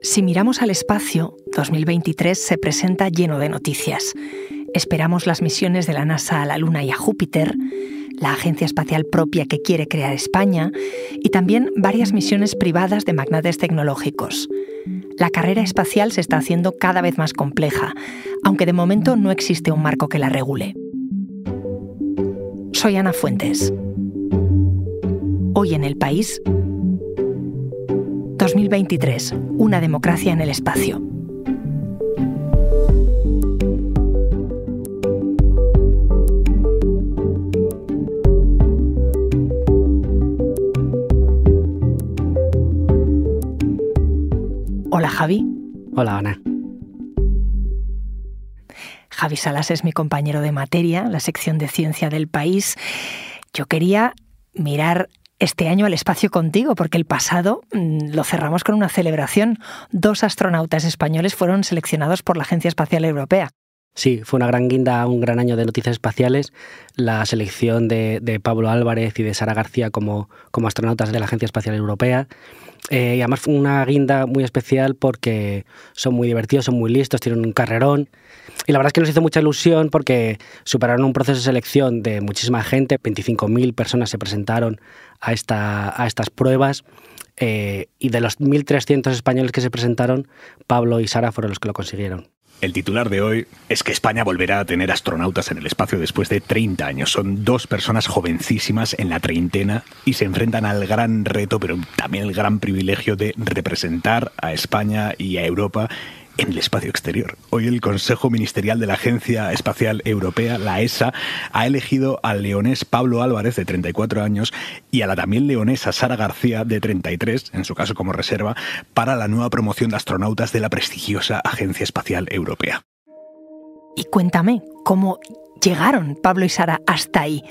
Si miramos al espacio, 2023 se presenta lleno de noticias. Esperamos las misiones de la NASA a la Luna y a Júpiter, la agencia espacial propia que quiere crear España y también varias misiones privadas de magnates tecnológicos. La carrera espacial se está haciendo cada vez más compleja, aunque de momento no existe un marco que la regule. Soy Ana Fuentes. Hoy en el país, 2023, una democracia en el espacio. Hola Javi. Hola Ana. Javi Salas es mi compañero de materia, la sección de ciencia del país. Yo quería mirar este año al espacio contigo, porque el pasado mm, lo cerramos con una celebración. Dos astronautas españoles fueron seleccionados por la Agencia Espacial Europea. Sí, fue una gran guinda, un gran año de noticias espaciales. La selección de, Pablo Álvarez y de Sara García como, como astronautas de la Agencia Espacial Europea. Eh, y además fue una guinda muy especial porque son muy divertidos, son muy listos, tienen un carrerón. Y la verdad es que nos hizo mucha ilusión porque superaron un proceso de selección de muchísima gente, 25.000 personas se presentaron a, esta, a estas pruebas. Eh, y de los 1.300 españoles que se presentaron, Pablo y Sara fueron los que lo consiguieron. El titular de hoy es que España volverá a tener astronautas en el espacio después de 30 años. Son dos personas jovencísimas en la treintena y se enfrentan al gran reto, pero también el gran privilegio de representar a España y a Europa en el espacio exterior. Hoy el Consejo Ministerial de la Agencia Espacial Europea, la ESA, ha elegido al leonés Pablo Álvarez, de 34 años, y a la también leonesa Sara García, de 33, en su caso como reserva, para la nueva promoción de astronautas de la prestigiosa Agencia Espacial Europea. Y cuéntame, ¿cómo llegaron Pablo y Sara hasta ahí?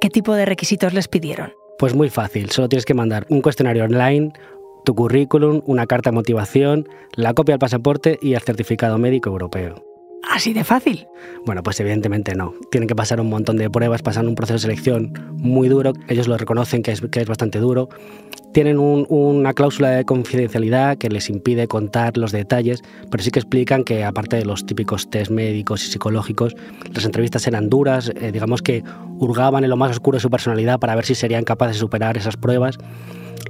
¿Qué tipo de requisitos les pidieron? Pues muy fácil, solo tienes que mandar un cuestionario online, tu currículum, una carta de motivación, la copia del pasaporte y el certificado médico europeo. ¿Así de fácil? Bueno, pues evidentemente no. Tienen que pasar un montón de pruebas, pasan un proceso de selección muy duro. Ellos lo reconocen que es, que es bastante duro. Tienen una cláusula de confidencialidad que les impide contar los detalles, pero sí que explican que aparte de los típicos test médicos y psicológicos, las entrevistas eran duras, eh, digamos que hurgaban en lo más oscuro de su personalidad para ver si serían capaces de superar esas pruebas.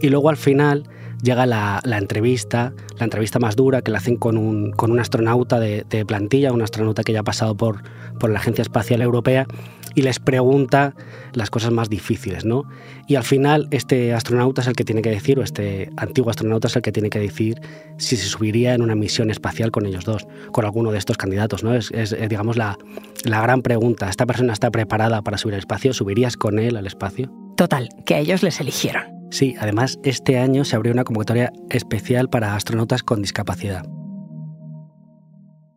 Y luego al final llega la, entrevista, la entrevista más dura que la hacen con un, con un astronauta de, plantilla, un astronauta que ya ha pasado por, por la Agencia Espacial Europea y les pregunta las cosas más difíciles, ¿no? Y al final este astronauta es el que tiene que decir, o este antiguo astronauta es el que tiene que decir si se subiría en una misión espacial con ellos dos, con alguno de estos candidatos, ¿no? Es, es digamos, la, la gran pregunta. ¿Esta persona está preparada para subir al espacio? ¿Subirías con él al espacio? Total, que a ellos les eligieron. Sí, además este año se abrió una convocatoria especial para astronautas con discapacidad.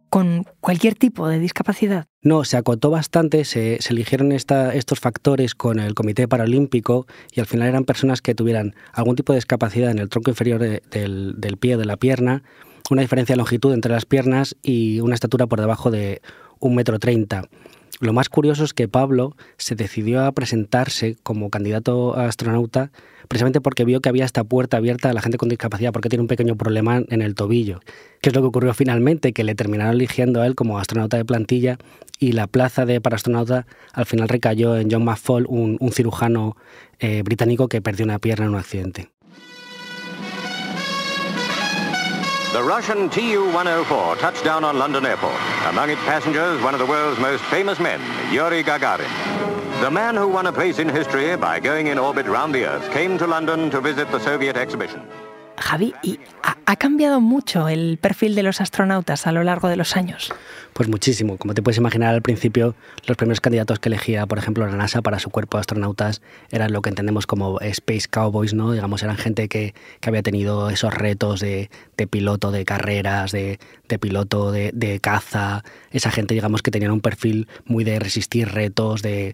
¿Con cualquier tipo de discapacidad? No, se acotó bastante, se, eligieron estos factores con el Comité Paralímpico y al final eran personas que tuvieran algún tipo de discapacidad en el tronco inferior del, del pie o de la pierna, una diferencia de longitud entre las piernas y una estatura por debajo de un metro treinta. Lo más curioso es que Pablo se decidió a presentarse como candidato a astronauta precisamente porque vio que había esta puerta abierta a la gente con discapacidad, porque tiene un pequeño problema en el tobillo. ¿Qué es lo que ocurrió finalmente? Que le terminaron eligiendo a él como astronauta de plantilla y la plaza de para astronauta al final recayó en John McFall, un, cirujano eh, británico que perdió una pierna en un accidente. The Russian Tu-104 touched down on London. Among its passengers, one of the world's most famous men, Yuri Gagarin. The man who won a place in history by going in orbit round the Earth came to London to visit the Soviet exhibition. Javi, ¿y ha, cambiado mucho el perfil de los astronautas a lo largo de los años? Pues muchísimo. Como te puedes imaginar, al principio los primeros candidatos que elegía, por ejemplo, la NASA para su cuerpo de astronautas eran lo que entendemos como Space Cowboys, ¿no? Digamos, eran gente que, que había tenido esos retos de, piloto de carreras, de, piloto de, caza. Esa gente, digamos, que tenían un perfil muy de resistir retos, de,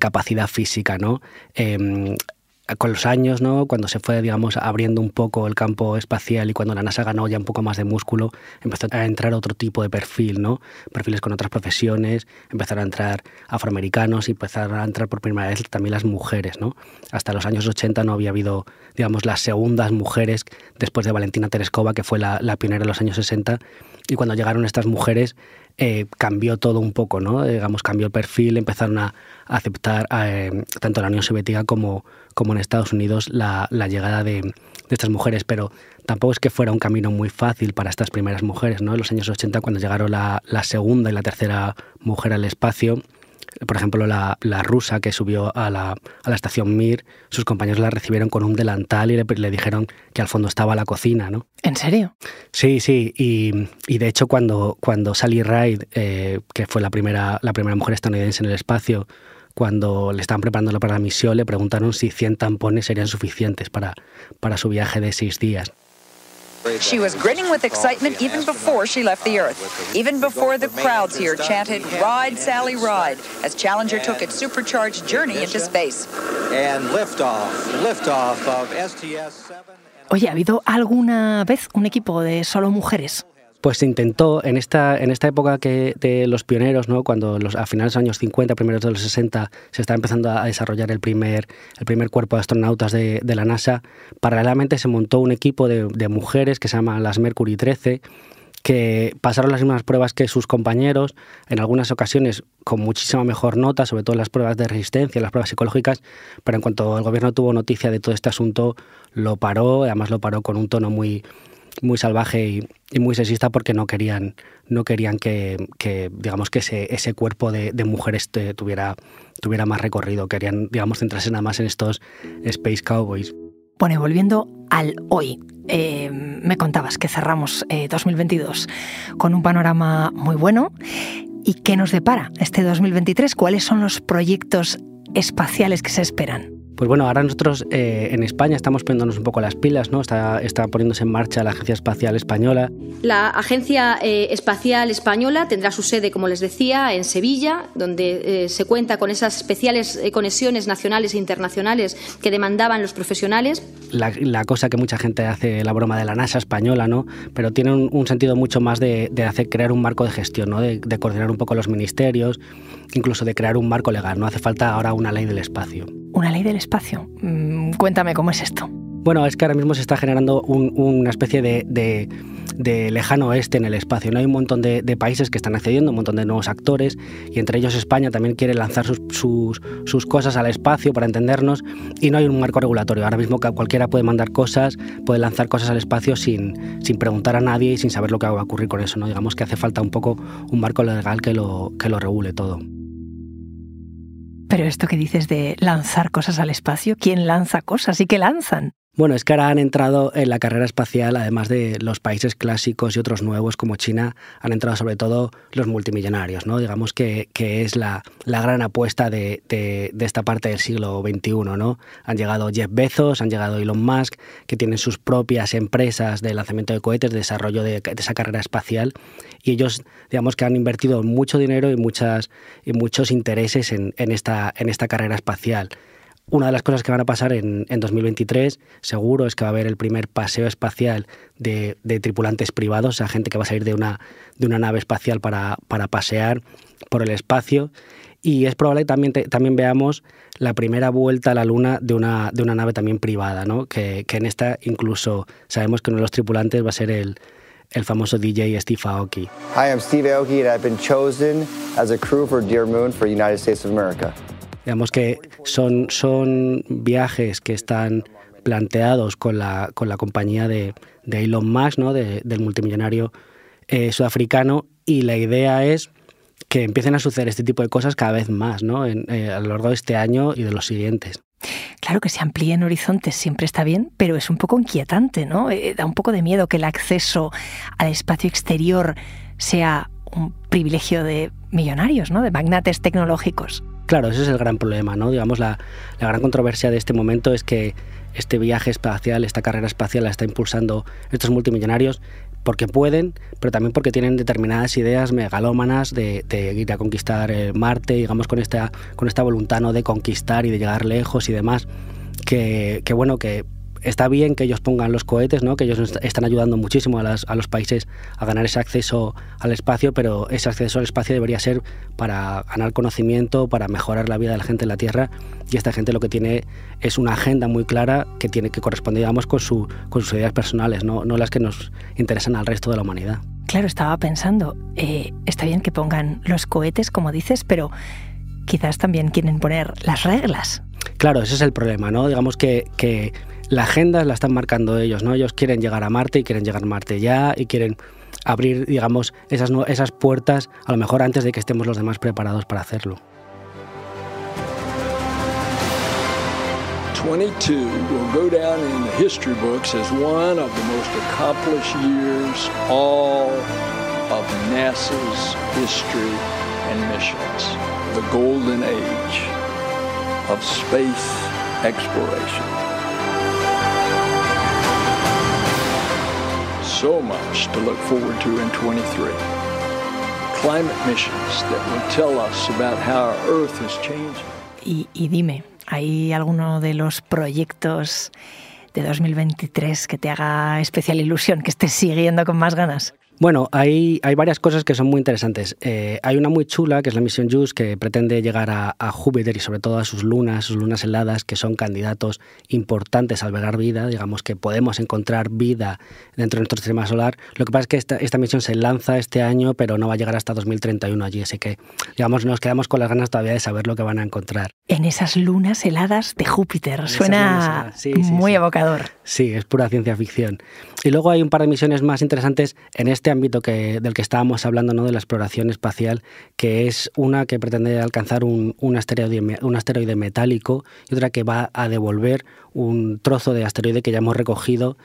capacidad física, ¿no? Eh, con los años, ¿no? cuando se fue digamos, abriendo un poco el campo espacial y cuando la NASA ganó ya un poco más de músculo, empezó a entrar otro tipo de perfil, ¿no? perfiles con otras profesiones, empezaron a entrar afroamericanos y empezaron a entrar por primera vez también las mujeres. ¿no? Hasta los años 80 no había habido digamos, las segundas mujeres después de Valentina Tereskova, que fue la, la pionera en los años 60, y cuando llegaron estas mujeres eh, cambió todo un poco, ¿no? Digamos, cambió el perfil, empezaron a, aceptar eh, tanto la Unión Soviética como, como en Estados Unidos la, llegada de, estas mujeres, pero tampoco es que fuera un camino muy fácil para estas primeras mujeres, ¿no? En los años 80, cuando llegaron la, la segunda y la tercera mujer al espacio, por ejemplo, la, rusa que subió a la, a la, estación Mir, sus compañeros la recibieron con un delantal y le, dijeron que al fondo estaba la cocina, ¿no? ¿En serio? Sí, sí. Y, de hecho, cuando, cuando Sally Ride, eh, que fue la primera, la primera mujer estadounidense en el espacio, cuando le estaban preparando para la misión, le preguntaron si 100 tampones serían suficientes para, para su viaje de seis días. She was grinning with excitement even before she left the Earth, even before the crowds here chanted "Ride, Sally, Ride" as Challenger took its supercharged journey into space. And liftoff, liftoff of STS-7. Oye, ¿ha habido alguna vez un equipo de solo mujeres? Pues se intentó en esta, en esta época que de los pioneros, ¿no? cuando los, a finales de los años 50, primeros de los 60, se estaba empezando a desarrollar el primer, el primer cuerpo de astronautas de, la NASA, paralelamente se montó un equipo de, mujeres que se llama las Mercury 13, que pasaron las mismas pruebas que sus compañeros, en algunas ocasiones con muchísima mejor nota, sobre todo las pruebas de resistencia, las pruebas psicológicas, pero en cuanto el gobierno tuvo noticia de todo este asunto, lo paró, además lo paró con un tono muy, muy salvaje y, muy sexista porque no querían, no querían que, digamos, que ese, cuerpo de, mujeres tuviera, tuviera más recorrido. Querían, digamos, centrarse nada más en estos Space Cowboys. Bueno, volviendo al hoy, eh, me contabas que cerramos 2022 eh, con un panorama muy bueno. ¿Y qué nos depara este 2023? ¿Cuáles son los proyectos espaciales que se esperan? Pues bueno, ahora nosotros eh, en España estamos poniéndonos un poco las pilas, ¿no? Está, está poniéndose en marcha la Agencia Espacial Española. La Agencia eh, Espacial Española tendrá su sede, como les decía, en Sevilla, donde eh, se cuenta con esas especiales conexiones nacionales e internacionales que demandaban los profesionales. La, cosa que mucha gente hace, la broma de la NASA española, ¿no? Pero tiene un, sentido mucho más de, hacer crear un marco de gestión, ¿no? De, de coordinar un poco los ministerios, incluso de crear un marco legal. No hace falta ahora una ley del espacio. Una ley del espacio. Mm, cuéntame cómo es esto. Bueno, es que ahora mismo se está generando una especie de, lejano oeste en el espacio. ¿no? Hay un montón de, países que están accediendo, un montón de nuevos actores, y entre ellos España también quiere lanzar sus, cosas al espacio para entendernos, y no hay un marco regulatorio. Ahora mismo cualquiera puede mandar cosas, puede lanzar cosas al espacio sin, sin preguntar a nadie y sin saber lo que va a ocurrir con eso. ¿no? Digamos que hace falta un poco un marco legal que lo, que lo regule todo. Pero esto que dices de lanzar cosas al espacio, ¿quién lanza cosas y qué lanzan? Bueno, es que ahora han entrado en la carrera espacial, además de los países clásicos y otros nuevos como China, han entrado sobre todo los multimillonarios, ¿no? Digamos que, que es la, la, gran apuesta de, de, esta parte del siglo XXI, ¿no? Han llegado Jeff Bezos, han llegado Elon Musk, que tienen sus propias empresas de lanzamiento de cohetes, de desarrollo de, esa carrera espacial, y ellos, digamos que han invertido mucho dinero y, muchas, y muchos intereses en, en, esta, en esta carrera espacial. Una de las cosas que van a pasar en, 2023, seguro, es que va a haber el primer paseo espacial de, tripulantes privados, a gente que va a salir de una, de una nave espacial para, pasear por el espacio. Y es probable que también, también veamos la primera vuelta a la Luna de una, de una nave también privada, ¿no? que, en esta incluso sabemos que uno de los tripulantes va a ser el, el famoso DJ Steve Aoki. Hi, I'm Steve Aoki and I've been chosen as a crew for Dear Moon for United States of America. Digamos que son, son viajes que están planteados con la, con la compañía de, de Elon Musk, ¿no? del multimillonario eh, sudafricano, y la idea es que empiecen a suceder este tipo de cosas cada vez más ¿no? Eh, a lo largo de este año y de los siguientes. Claro que se amplíen horizontes siempre está bien, pero es un poco inquietante, ¿no? Eh, da un poco de miedo que el acceso al espacio exterior sea un privilegio de millonarios, ¿no? De magnates tecnológicos. Claro, ese es el gran problema, ¿no? Digamos, la, gran controversia de este momento es que este viaje espacial, esta carrera espacial la está impulsando estos multimillonarios porque pueden, pero también porque tienen determinadas ideas megalómanas de, ir a conquistar eh, Marte, digamos, con esta, con esta voluntad ¿no? de conquistar y de llegar lejos y demás que bueno, que está bien que ellos pongan los cohetes, ¿no? que ellos están ayudando muchísimo a, los países a ganar ese acceso al espacio, pero ese acceso al espacio debería ser para ganar conocimiento, para mejorar la vida de la gente en la Tierra, y esta gente lo que tiene es una agenda muy clara que tiene que corresponder digamos, con, su, con sus ideas personales, ¿no? no las que nos interesan al resto de la humanidad. Claro, estaba pensando, eh, está bien que pongan los cohetes, como dices, pero quizás también quieren poner las reglas. Claro, ese es el problema, ¿no? Digamos que, que la agenda la están marcando ellos, ¿no? Ellos quieren llegar a Marte y quieren llegar a Marte ya y quieren abrir, digamos, esas, esas puertas a lo mejor antes de que estemos los demás preparados para hacerlo. 22 will go down in the history books as one of the most accomplished years all of NASA's history and missions. The golden age of space exploration. So much to look forward to in 23. Climate missions that will tell us about how our Earth is changing. Y, dime, ¿hay alguno de los proyectos de 2023 que te haga especial ilusión, que estés siguiendo con más ganas? Bueno, hay, hay varias cosas que son muy interesantes. Eh, hay una muy chula, que es la misión JUICE, que pretende llegar a, Júpiter y sobre todo a sus lunas, sus lunas heladas, que son candidatos importantes a albergar vida. Digamos que podemos encontrar vida dentro de nuestro sistema solar. Lo que pasa es que esta, esta misión se lanza este año, pero no va a llegar hasta 2031 allí. Así que, digamos, nos quedamos con las ganas todavía de saber lo que van a encontrar. En esas lunas heladas de Júpiter. Suena muy evocador. Sí, es pura ciencia ficción. Y luego hay un par de misiones más interesantes en este este ámbito que, del que estábamos hablando, ¿no? de la exploración espacial, que es una que pretende alcanzar un, un, asteroide, un asteroide metálico y otra que va a devolver un trozo de asteroide que ya hemos recogido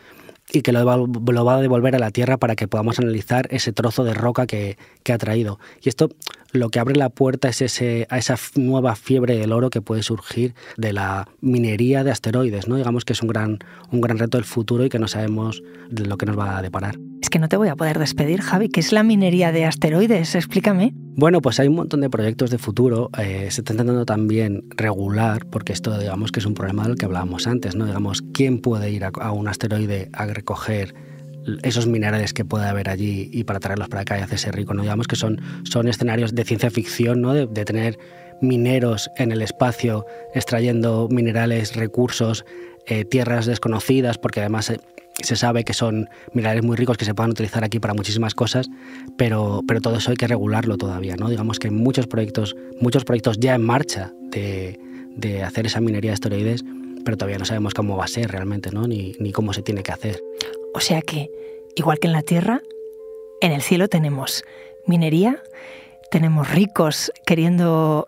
y que lo va, lo va, a devolver a la Tierra para que podamos analizar ese trozo de roca que, que ha traído. Y esto lo que abre la puerta es ese, a esa nueva fiebre del oro que puede surgir de la minería de asteroides. ¿no? Digamos que es un gran, un gran reto del futuro y que no sabemos de lo que nos va a deparar. Es que no te voy a poder despedir, Javi. ¿Qué es la minería de asteroides? Explícame. Bueno, pues hay un montón de proyectos de futuro. Eh, se está intentando también regular, porque esto digamos que es un problema del que hablábamos antes, ¿no? Digamos, ¿quién puede ir a, un asteroide a recoger esos minerales que puede haber allí y para traerlos para acá y hacerse rico. ¿no? Digamos que son, son escenarios de ciencia ficción, ¿no? de, tener mineros en el espacio extrayendo minerales, recursos, eh, tierras desconocidas, porque además eh, se sabe que son minerales muy ricos que se pueden utilizar aquí para muchísimas cosas, pero, pero todo eso hay que regularlo todavía. ¿no? Digamos que hay muchos proyectos, muchos proyectos ya en marcha de, de hacer esa minería de asteroides, pero todavía no sabemos cómo va a ser realmente, ¿no? ni, ni cómo se tiene que hacer. O sea que, igual que en la Tierra, en el cielo tenemos minería, tenemos ricos queriendo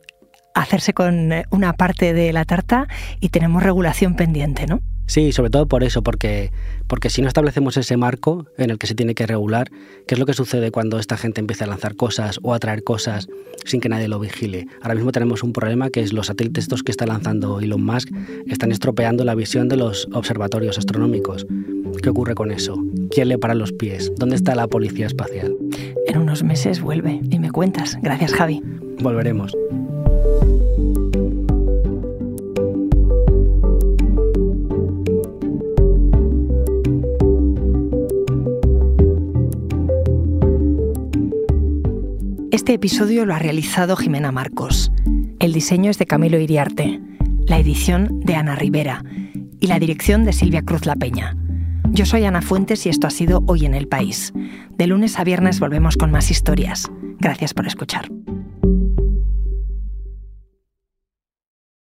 hacerse con una parte de la tarta y tenemos regulación pendiente, ¿no? Sí, sobre todo por eso, porque, porque si no establecemos ese marco en el que se tiene que regular, ¿qué es lo que sucede cuando esta gente empieza a lanzar cosas o a traer cosas sin que nadie lo vigile? Ahora mismo tenemos un problema que es los satélites estos que está lanzando Elon Musk están estropeando la visión de los observatorios astronómicos. ¿Qué ocurre con eso? ¿Quién le para los pies? ¿Dónde está la policía espacial? En unos meses vuelve y me cuentas. Gracias, Javi. Volveremos. Este episodio lo ha realizado Jimena Marcos. El diseño es de Camilo Iriarte, la edición de Ana Rivera y la dirección de Silvia Cruz La Peña. Yo soy Ana Fuentes y esto ha sido Hoy en el País. De lunes a viernes volvemos con más historias. Gracias por escuchar.